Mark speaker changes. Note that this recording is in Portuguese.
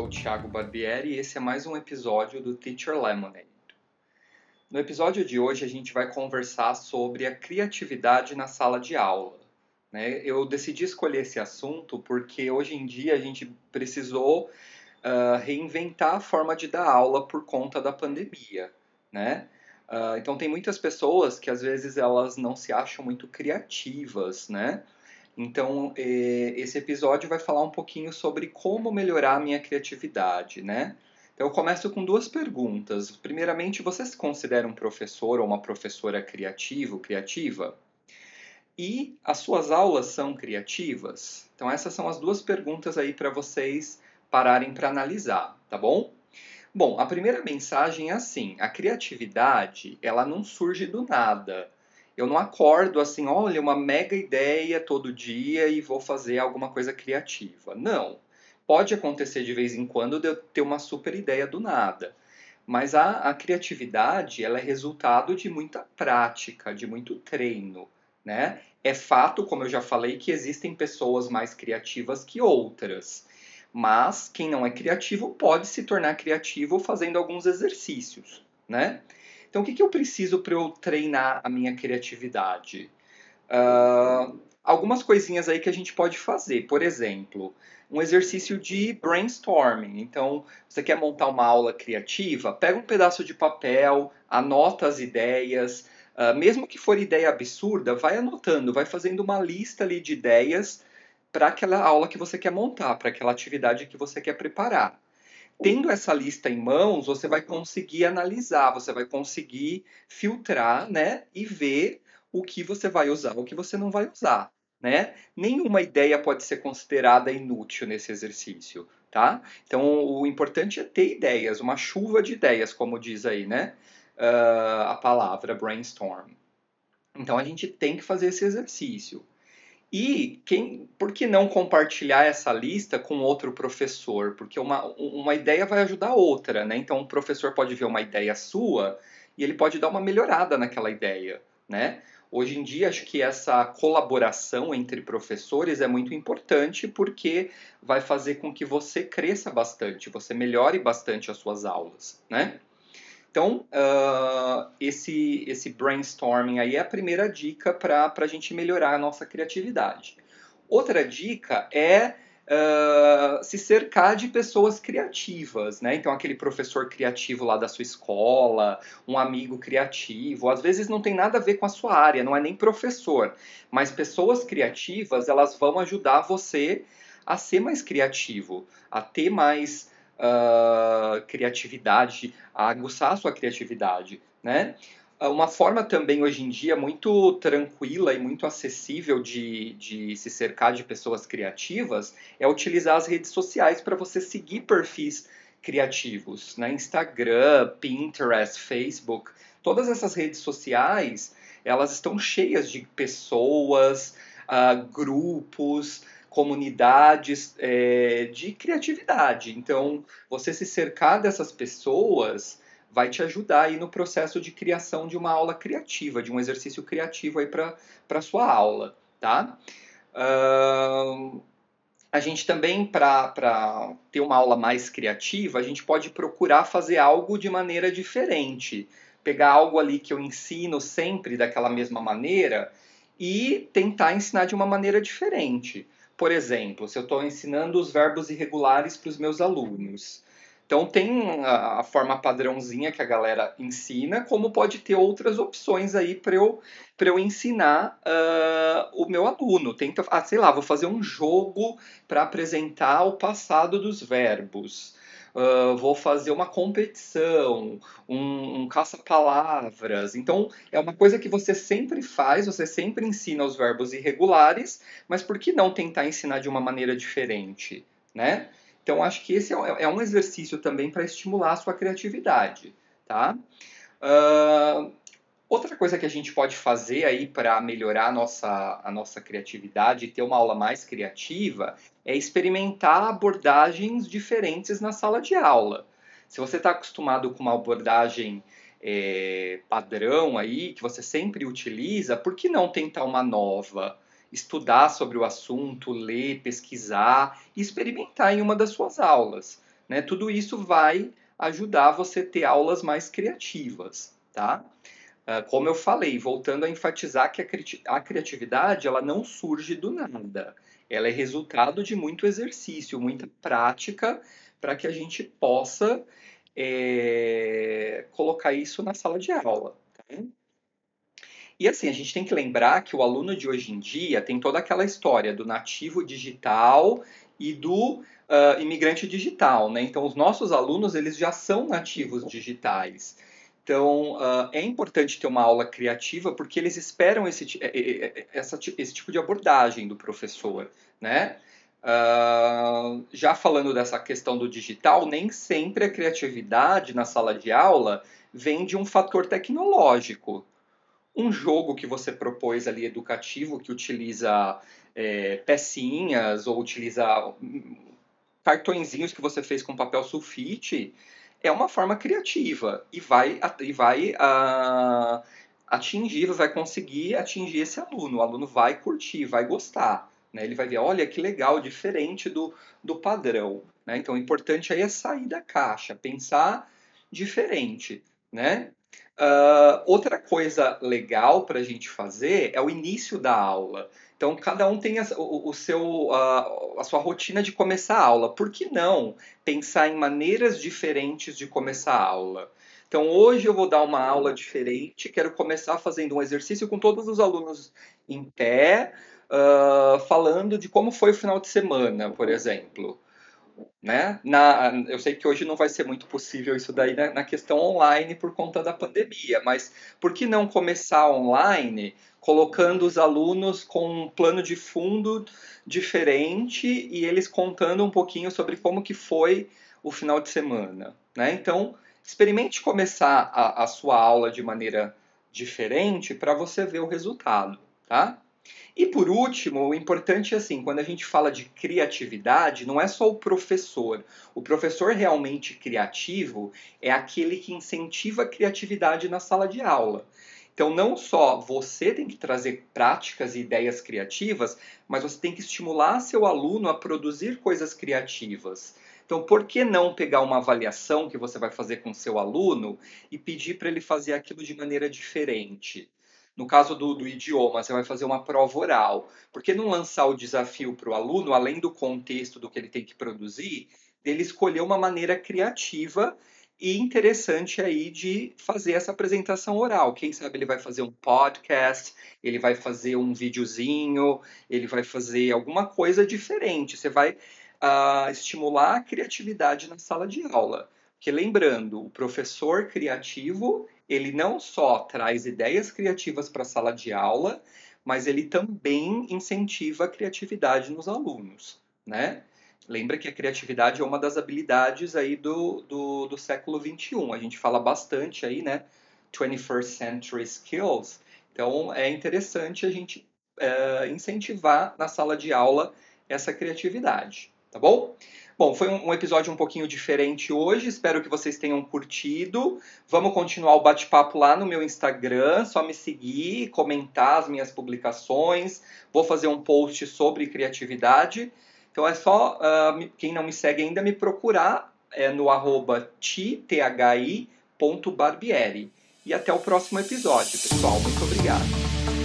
Speaker 1: Sou o Thiago Barbieri e esse é mais um episódio do Teacher Lemonade. No episódio de hoje a gente vai conversar sobre a criatividade na sala de aula. Né? Eu decidi escolher esse assunto porque hoje em dia a gente precisou uh, reinventar a forma de dar aula por conta da pandemia. Né? Uh, então tem muitas pessoas que às vezes elas não se acham muito criativas, né? Então, eh, esse episódio vai falar um pouquinho sobre como melhorar a minha criatividade, né? Então, eu começo com duas perguntas. Primeiramente, você se considera um professor ou uma professora criativo, criativa? E as suas aulas são criativas? Então, essas são as duas perguntas aí para vocês pararem para analisar, tá bom? Bom, a primeira mensagem é assim: a criatividade, ela não surge do nada eu não acordo assim, olha, uma mega ideia todo dia e vou fazer alguma coisa criativa. Não. Pode acontecer de vez em quando de eu ter uma super ideia do nada. Mas a, a criatividade ela é resultado de muita prática, de muito treino. Né? É fato, como eu já falei, que existem pessoas mais criativas que outras. Mas quem não é criativo pode se tornar criativo fazendo alguns exercícios. Né? Então, o que, que eu preciso para eu treinar a minha criatividade? Uh, algumas coisinhas aí que a gente pode fazer. Por exemplo, um exercício de brainstorming. Então, você quer montar uma aula criativa? Pega um pedaço de papel, anota as ideias. Uh, mesmo que for ideia absurda, vai anotando, vai fazendo uma lista ali de ideias para aquela aula que você quer montar, para aquela atividade que você quer preparar tendo essa lista em mãos, você vai conseguir analisar, você vai conseguir filtrar, né, e ver o que você vai usar, o que você não vai usar, né? Nenhuma ideia pode ser considerada inútil nesse exercício, tá? Então, o importante é ter ideias, uma chuva de ideias, como diz aí, né? Uh, a palavra brainstorm. Então, a gente tem que fazer esse exercício. E quem, por que não compartilhar essa lista com outro professor? Porque uma, uma ideia vai ajudar outra, né? Então, um professor pode ver uma ideia sua e ele pode dar uma melhorada naquela ideia, né? Hoje em dia, acho que essa colaboração entre professores é muito importante porque vai fazer com que você cresça bastante, você melhore bastante as suas aulas, né? Então, uh, esse, esse brainstorming aí é a primeira dica para a gente melhorar a nossa criatividade. Outra dica é uh, se cercar de pessoas criativas, né? Então, aquele professor criativo lá da sua escola, um amigo criativo, às vezes não tem nada a ver com a sua área, não é nem professor, mas pessoas criativas, elas vão ajudar você a ser mais criativo, a ter mais uh, criatividade, a aguçar a sua criatividade, né? Ah, uma forma também hoje em dia muito tranquila e muito acessível de, de se cercar de pessoas criativas é utilizar as redes sociais para você seguir perfis criativos, né? Instagram, Pinterest, Facebook, todas essas redes sociais elas estão cheias de pessoas, uh, grupos, comunidades é, de criatividade. Então, você se cercar dessas pessoas vai te ajudar aí no processo de criação de uma aula criativa, de um exercício criativo aí para a sua aula, tá? Uh, a gente também, para ter uma aula mais criativa, a gente pode procurar fazer algo de maneira diferente. Pegar algo ali que eu ensino sempre daquela mesma maneira e tentar ensinar de uma maneira diferente. Por exemplo, se eu estou ensinando os verbos irregulares para os meus alunos. Então tem a, a, forma padrãozinha que a galera ensina, como pode ter outras opções aí para eu, eu ensinar uh, o meu aluno. Tenta, ah, sei lá, vou fazer um jogo para apresentar o passado dos verbos uh, vou fazer uma competição, um, um caça-palavras. Então, é uma coisa que você sempre faz, você sempre ensina os verbos irregulares, mas por que não tentar ensinar de uma maneira diferente, né? Então, acho que esse é, é um exercício também para estimular a sua criatividade, tá? Uh, Outra coisa que a gente pode fazer aí para melhorar a nossa, a nossa criatividade e ter uma aula mais criativa é experimentar abordagens diferentes na sala de aula. Se você está acostumado com uma abordagem é, padrão aí, que você sempre utiliza, por que não tentar uma nova? estudar sobre o assunto, ler, pesquisar e experimentar em uma das suas aulas. Né? Tudo isso vai ajudar você a ter aulas mais criativas, tá? Uh, como eu falei, voltando a enfatizar que a criatividade ela não surge do nada. Ela é resultado de muito exercício, muita prática para que a gente possa é, colocar isso na sala de aula. Tá? E assim, a gente tem que lembrar que o aluno de hoje em dia tem toda aquela história do nativo digital e do uh, imigrante digital, né? Então, os nossos alunos, eles já são nativos digitais. Então, uh, é importante ter uma aula criativa porque eles esperam esse, essa, esse tipo de abordagem do professor, né? Uh, já falando dessa questão do digital, nem sempre a criatividade na sala de aula vem de um fator tecnológico. Um jogo que você propôs ali educativo, que utiliza é, pecinhas ou utiliza hum, cartõezinhos que você fez com papel sulfite, é uma forma criativa e vai, e vai uh, atingir, vai conseguir atingir esse aluno. O aluno vai curtir, vai gostar. Né? Ele vai ver, olha que legal, diferente do, do padrão. Né? Então, o importante aí é sair da caixa, pensar diferente. Né? Uh, outra coisa legal para a gente fazer é o início da aula. Então, cada um tem a, o, o, seu, a, a sua rotina de começar a aula. Por que não pensar em maneiras diferentes de começar a aula? Então, hoje eu vou dar uma aula diferente. Quero começar fazendo um exercício com todos os alunos em pé, uh, falando de como foi o final de semana, por exemplo. Né? Na, eu sei que hoje não vai ser muito possível isso daí na, na, questão online por conta da pandemia, mas por que não começar online colocando os alunos com um plano de fundo diferente e eles contando um pouquinho sobre como que foi o final de semana, né? Então, experimente começar a, a sua aula de maneira diferente para você ver o resultado, tá? E por último, o importante é assim, quando a gente fala de criatividade, não é só o professor. O professor realmente criativo é aquele que incentiva a criatividade na sala de aula. Então, não só você tem que trazer práticas e ideias criativas, mas você tem que estimular seu aluno a produzir coisas criativas. Então, por que não pegar uma avaliação que você vai fazer com seu aluno e pedir para ele fazer aquilo de maneira diferente? No caso do, do, idioma, você vai fazer uma prova oral. Por que não lançar o desafio para o aluno, além do contexto do que ele tem que produzir, dele escolher uma maneira criativa e interessante aí de fazer essa apresentação oral. Quem sabe ele vai fazer um podcast, ele vai fazer um videozinho, ele vai fazer alguma coisa diferente. Você vai uh, estimular a criatividade na sala de aula. Porque lembrando, o professor criativo, ele não só traz ideias criativas para a sala de aula, mas ele também incentiva a criatividade nos alunos, né? Lembra que a criatividade é uma das habilidades aí do, do, do século XXI. A gente fala bastante aí, né? 21st Century Skills. Então, é interessante a gente é, incentivar na sala de aula essa criatividade, tá bom? Bom, foi um, episódio um pouquinho diferente hoje, espero que vocês tenham curtido. Vamos continuar o bate-papo lá no meu Instagram, só me seguir, comentar as minhas publicações. Vou fazer um post sobre criatividade. Então é só, uh, quem não me segue ainda, me procurar é, no arroba. E até o próximo episódio, pessoal. Muito obrigado.